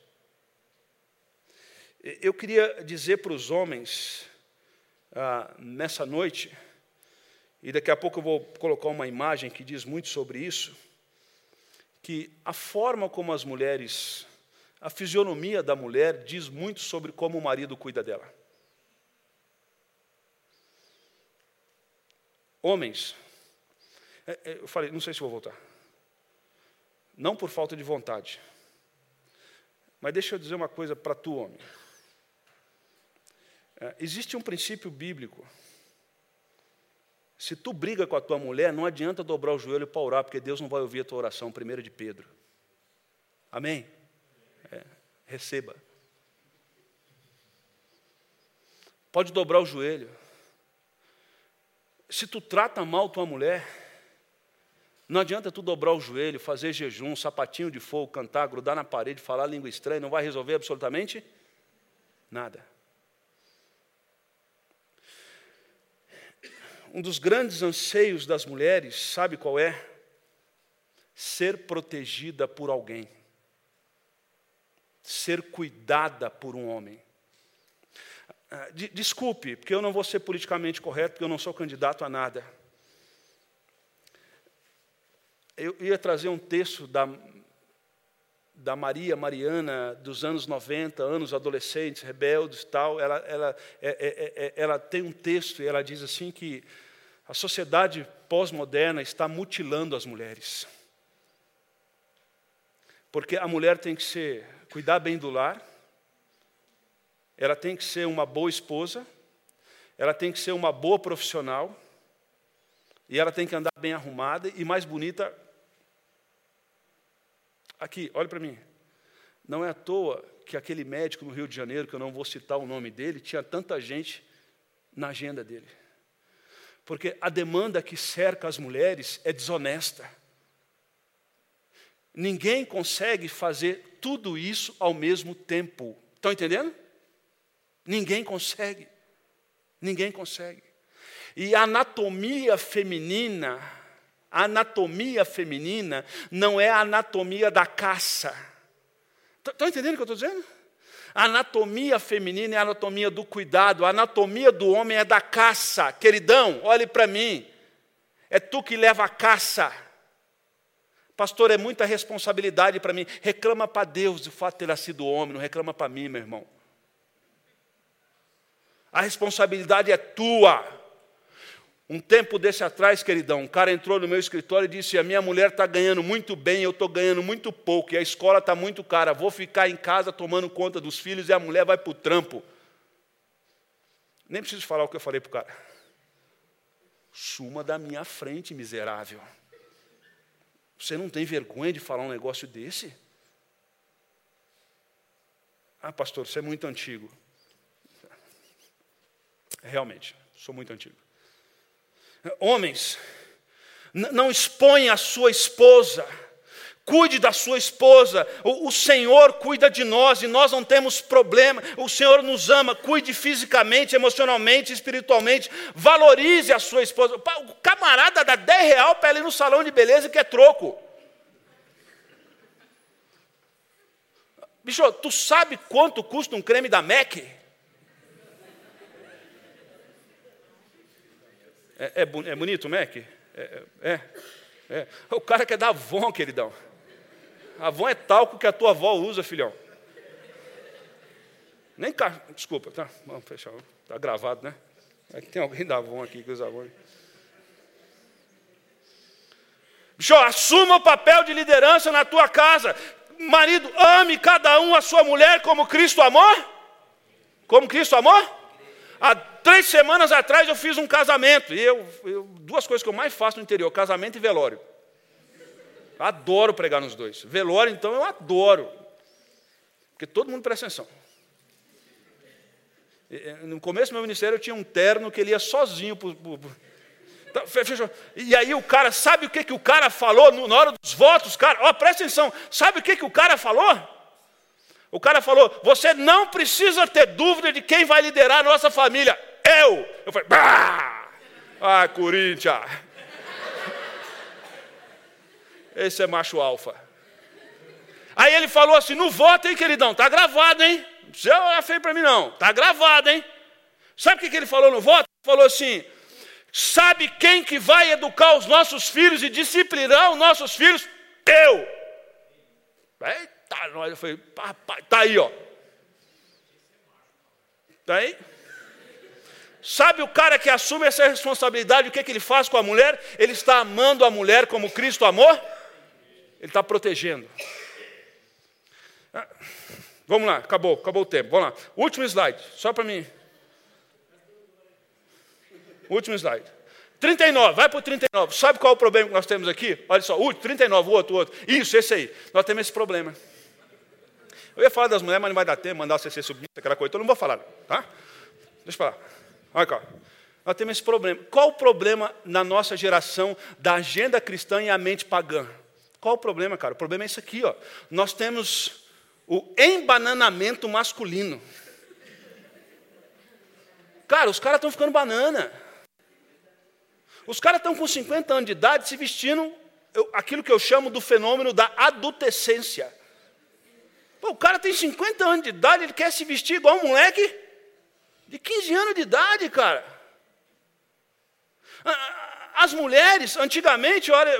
eu queria dizer para os homens, ah, nessa noite, e daqui a pouco eu vou colocar uma imagem que diz muito sobre isso, que a forma como as mulheres, a fisionomia da mulher diz muito sobre como o marido cuida dela. Homens, é, é, eu falei, não sei se vou voltar. Não por falta de vontade. Mas deixa eu dizer uma coisa para tu, homem. É, existe um princípio bíblico. Se tu briga com a tua mulher, não adianta dobrar o joelho para orar, porque Deus não vai ouvir a tua oração, primeiro de Pedro. Amém? É, receba. Pode dobrar o joelho. Se tu trata mal tua mulher, não adianta tu dobrar o joelho, fazer jejum, sapatinho de fogo, cantar, grudar na parede, falar língua estranha, não vai resolver absolutamente nada. um dos grandes anseios das mulheres, sabe qual é? Ser protegida por alguém, ser cuidada por um homem. Ah, desculpe, porque eu não vou ser politicamente correto, porque eu não sou candidato a nada. Eu ia trazer um texto da, da Maria Mariana dos anos 90, anos adolescentes, rebeldes tal, ela, ela, é, é, é, ela tem um texto e ela diz assim que a sociedade pós-moderna está mutilando as mulheres. Porque a mulher tem que ser, cuidar bem do lar, ela tem que ser uma boa esposa, ela tem que ser uma boa profissional, e ela tem que andar bem arrumada e mais bonita Aqui, olhe para mim. Não é à toa que aquele médico no Rio de Janeiro, que eu não vou citar o nome dele, tinha tanta gente na agenda dele. Porque a demanda que cerca as mulheres é desonesta. Ninguém consegue fazer tudo isso ao mesmo tempo. Estão entendendo? Ninguém consegue. Ninguém consegue. E a anatomia feminina a anatomia feminina não é a anatomia da caça. Estão entendendo o que eu estou dizendo? A anatomia feminina é a anatomia do cuidado, a anatomia do homem é da caça. Queridão, olhe para mim. É tu que leva a caça. Pastor, é muita responsabilidade para mim. Reclama para Deus o fato de ter sido homem, não reclama para mim, meu irmão. A responsabilidade é tua. Um tempo desse atrás, queridão, um cara entrou no meu escritório e disse: A minha mulher está ganhando muito bem, eu estou ganhando muito pouco, e a escola está muito cara, vou ficar em casa tomando conta dos filhos e a mulher vai para o trampo. Nem preciso falar o que eu falei para o cara. Suma da minha frente, miserável. Você não tem vergonha de falar um negócio desse? Ah, pastor, você é muito antigo. Realmente, sou muito antigo. Homens, não expõe a sua esposa, cuide da sua esposa, o, o, Senhor cuida de nós e nós não temos problema, o Senhor nos ama, cuide fisicamente, emocionalmente, espiritualmente, valorize a sua esposa. O camarada dá 10 real para ela ir no salão de beleza que é troco. Bicho, tu sabe quanto custa um creme da MAC? É, é, é bonito o Mac? É, é, é, O cara quer dar Avon, queridão. Avon é talco que a tua avó usa, filhão. Nem cá. Desculpa, tá? Vamos fechar. Está gravado, né? É que tem alguém da Avon aqui que usa Avon. Bicho, assuma o papel de liderança na tua casa. Marido, ame cada um a sua mulher como Cristo amou. Como Cristo amou? Há três semanas atrás eu fiz um casamento. E eu, eu, duas coisas que eu mais faço no interior: casamento e velório. Adoro pregar nos dois. Velório, então, eu adoro. Porque todo mundo presta atenção. No começo do meu ministério eu tinha um terno que ele ia sozinho. Então, e aí o cara, sabe o que, que o cara falou na hora dos votos? Cara, ó, presta atenção, sabe o que, que o cara falou? O cara falou: Você não precisa ter dúvida de quem vai liderar a nossa família. Eu. Eu falei: bah! Ah, Corinthians. Esse é macho alfa. Aí ele falou assim: No voto, hein, queridão? Tá gravado, hein? Não precisa olhar feio para mim, não. Tá gravado, hein? Sabe o que ele falou no voto? Ele falou assim: Sabe quem que vai educar os nossos filhos e disciplinar os nossos filhos? Eu. Eita nós. Eu falei, papai, tá aí, ó. Tá aí? Sabe o cara que assume essa responsabilidade, o que, é que ele faz com a mulher? Ele está amando a mulher como Cristo amou? Ele está protegendo. Vamos lá, acabou, acabou o tempo. Vamos lá. Último slide, só para mim. Último slide. 39, vai para o 39. Sabe qual é o problema que nós temos aqui? Olha só, o 39, o outro, o outro. Isso, esse aí. Nós temos esse problema. Eu ia falar das mulheres, mas não vai dar tempo, mandar o CC subir, aquela coisa. Então não vou falar, tá? Deixa eu falar. Olha cá. Nós temos esse problema. Qual o problema na nossa geração da agenda cristã e a mente pagã? Qual o problema, cara? O problema é isso aqui, ó. Nós temos o embananamento masculino. Cara, os caras estão ficando banana. Os caras estão com 50 anos de idade se vestindo eu, aquilo que eu chamo do fenômeno da adultescência. Pô, o cara tem 50 anos de idade, ele quer se vestir igual um moleque de 15 anos de idade, cara. As mulheres, antigamente, olha,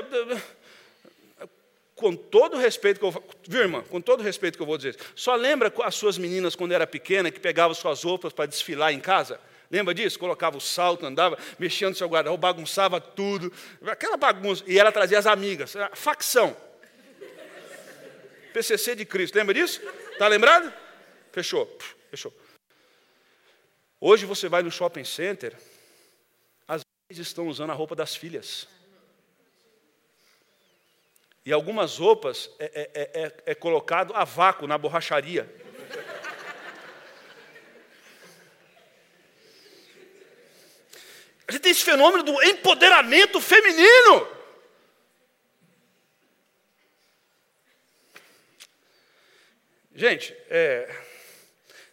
com todo o respeito que eu vou, viu, irmã? Com todo o respeito que eu vou dizer, só lembra as suas meninas quando era pequena que pegavam suas roupas para desfilar em casa? Lembra disso? Colocava o salto, andava, mexia no seu guarda-roupa, bagunçava tudo. Aquela bagunça. E ela trazia as amigas. Facção. PCC de Cristo. Lembra disso? Está lembrado? Fechou. Fechou. Hoje você vai no shopping center, as mães estão usando a roupa das filhas. E algumas roupas é, é, é, é colocado a vácuo na borracharia. A gente tem esse fenômeno do empoderamento feminino. Gente, é,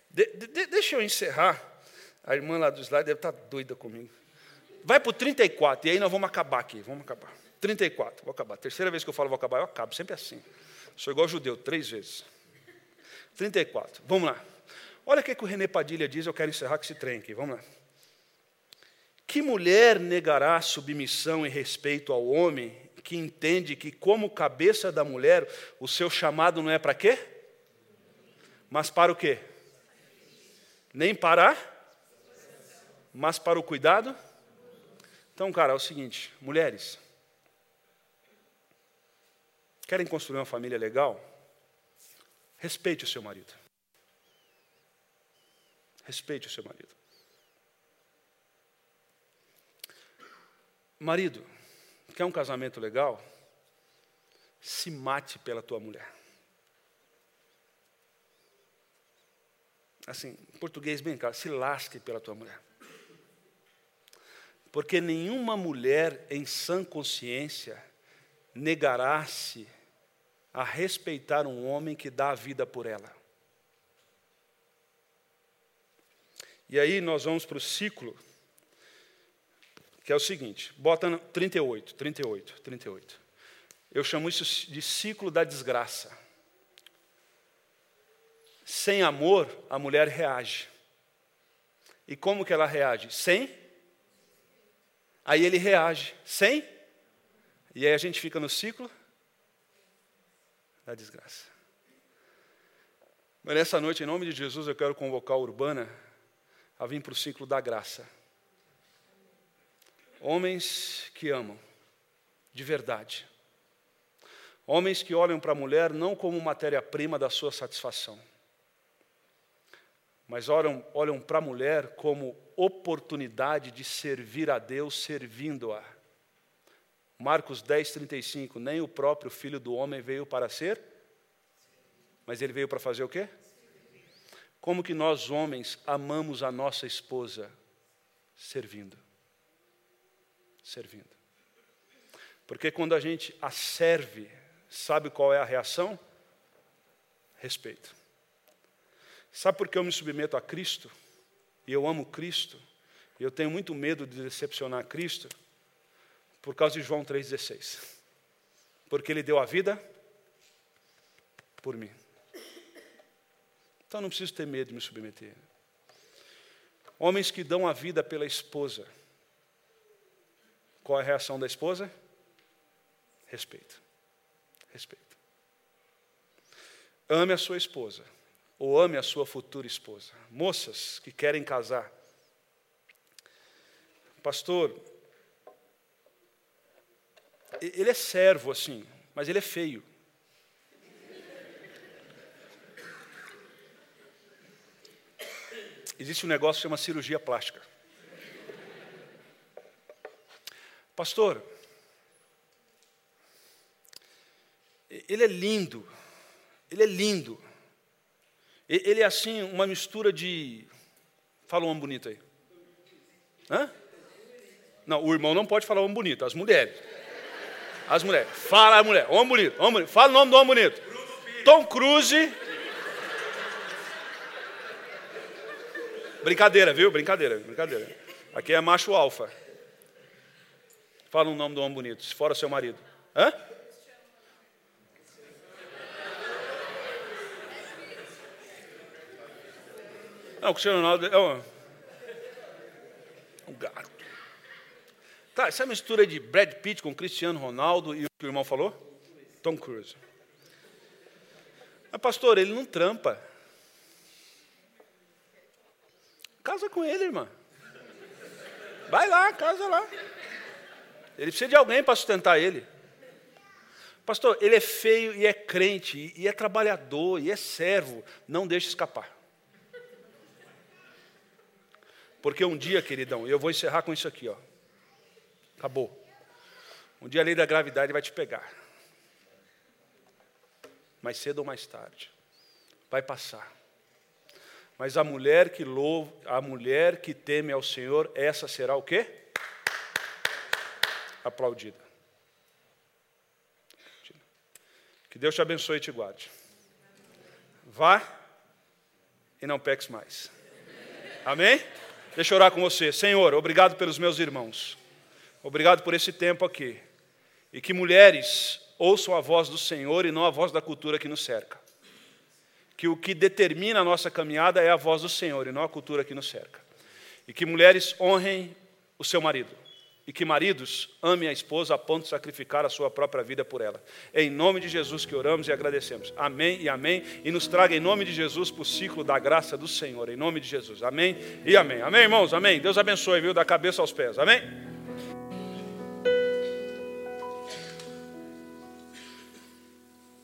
de, de, deixa eu encerrar. A irmã lá do slide deve estar doida comigo. Vai para o 34, e aí nós vamos acabar aqui. Vamos acabar. 34, vou acabar. Terceira vez que eu falo vou acabar, eu acabo, sempre assim. Sou igual judeu, três vezes. 34, vamos lá. Olha o que, que o René Padilha diz, eu quero encerrar com esse trem aqui, vamos lá. Que mulher negará submissão e respeito ao homem que entende que, como cabeça da mulher, o seu chamado não é para quê? Mas para o quê? Nem para, mas para o cuidado? Então, cara, é o seguinte, mulheres, querem construir uma família legal? Respeite o seu marido. Respeite o seu marido. Marido, quer um casamento legal? Se mate pela tua mulher. Assim, português bem claro, se lasque pela tua mulher. Porque nenhuma mulher em sã consciência negará-se a respeitar um homem que dá a vida por ela. E aí nós vamos para o ciclo que é o seguinte, bota no 38, 38, 38. Eu chamo isso de ciclo da desgraça. Sem amor, a mulher reage. E como que ela reage? Sem? Aí ele reage. Sem? E aí a gente fica no ciclo da desgraça. Mas nessa noite, em nome de Jesus, eu quero convocar a Urbana a vir para o ciclo da graça. Homens que amam, de verdade. Homens que olham para a mulher não como matéria-prima da sua satisfação, mas olham, olham para a mulher como oportunidade de servir a Deus servindo-a. Marcos 10, 35. Nem o próprio filho do homem veio para ser, mas ele veio para fazer o quê? Como que nós, homens, amamos a nossa esposa? Servindo servindo. Porque quando a gente a serve, sabe qual é a reação? Respeito. Sabe por que eu me submeto a Cristo? E eu amo Cristo? E eu tenho muito medo de decepcionar Cristo? Por causa de João 3,16. Porque Ele deu a vida por mim. Então não preciso ter medo de me submeter. Homens que dão a vida pela esposa qual é a reação da esposa? Respeito. Respeito. Ame a sua esposa, ou ame a sua futura esposa. Moças que querem casar. Pastor, ele é servo assim, mas ele é feio. Existe um negócio que chama cirurgia plástica. Pastor, ele é lindo, ele é lindo. Ele é assim, uma mistura de. Fala um homem bonito aí. Hã? Não, o irmão não pode falar homem bonito, as mulheres. As mulheres. Fala a mulher, homem bonito, homem bonito. Fala o nome do homem bonito. Tom Cruise. Brincadeira, viu? Brincadeira, brincadeira. Aqui é macho alfa. Fala o nome do homem bonito, fora seu marido. Hã? Não, o Cristiano Ronaldo é um, um gato. Tá, essa mistura de Brad Pitt com Cristiano Ronaldo e o que o irmão falou? Tom Cruise. Mas, pastor, ele não trampa. Casa com ele, irmã. Vai lá, casa lá. Ele precisa de alguém para sustentar ele. Pastor, ele é feio e é crente, e é trabalhador, e é servo. Não deixe escapar. Porque um dia, queridão, eu vou encerrar com isso aqui, ó. Acabou. Um dia a lei da gravidade vai te pegar. Mais cedo ou mais tarde. Vai passar. Mas a mulher que louva, a mulher que teme ao Senhor, essa será o quê? Aplaudida. Que Deus te abençoe e te guarde. Vá e não peques mais. Amém? Deixa eu orar com você. Senhor, obrigado pelos meus irmãos. Obrigado por esse tempo aqui. E que mulheres ouçam a voz do Senhor e não a voz da cultura que nos cerca. Que o que determina a nossa caminhada é a voz do Senhor e não a cultura que nos cerca. E que mulheres honrem o seu marido e que maridos amem a esposa a ponto de sacrificar a sua própria vida por ela. É em nome de Jesus que oramos e agradecemos. Amém e amém. E nos traga em nome de Jesus para o ciclo da graça do Senhor. Em nome de Jesus. Amém e amém. Amém, irmãos? Amém. Deus abençoe, viu? Da cabeça aos pés. Amém?